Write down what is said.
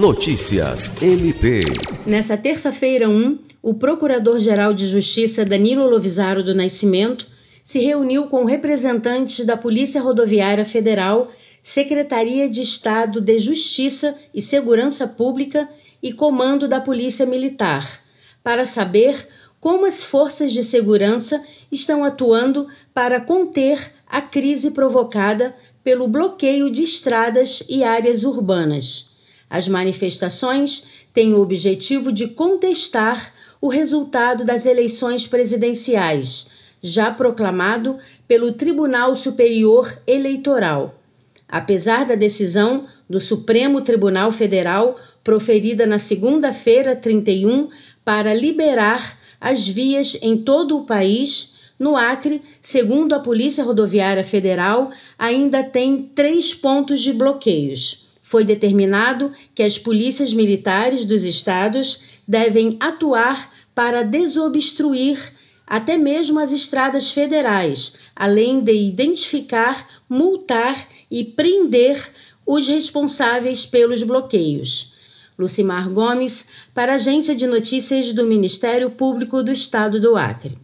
Notícias MP. Nessa terça-feira 1, o Procurador-Geral de Justiça Danilo Lovisaro do Nascimento se reuniu com representantes da Polícia Rodoviária Federal, Secretaria de Estado de Justiça e Segurança Pública e Comando da Polícia Militar, para saber como as forças de segurança estão atuando para conter a crise provocada pelo bloqueio de estradas e áreas urbanas. As manifestações têm o objetivo de contestar o resultado das eleições presidenciais, já proclamado pelo Tribunal Superior Eleitoral. Apesar da decisão do Supremo Tribunal Federal proferida na segunda-feira 31 para liberar as vias em todo o país, no Acre, segundo a Polícia Rodoviária Federal, ainda tem três pontos de bloqueios. Foi determinado que as polícias militares dos estados devem atuar para desobstruir até mesmo as estradas federais, além de identificar, multar e prender os responsáveis pelos bloqueios. Lucimar Gomes, para a Agência de Notícias do Ministério Público do Estado do Acre.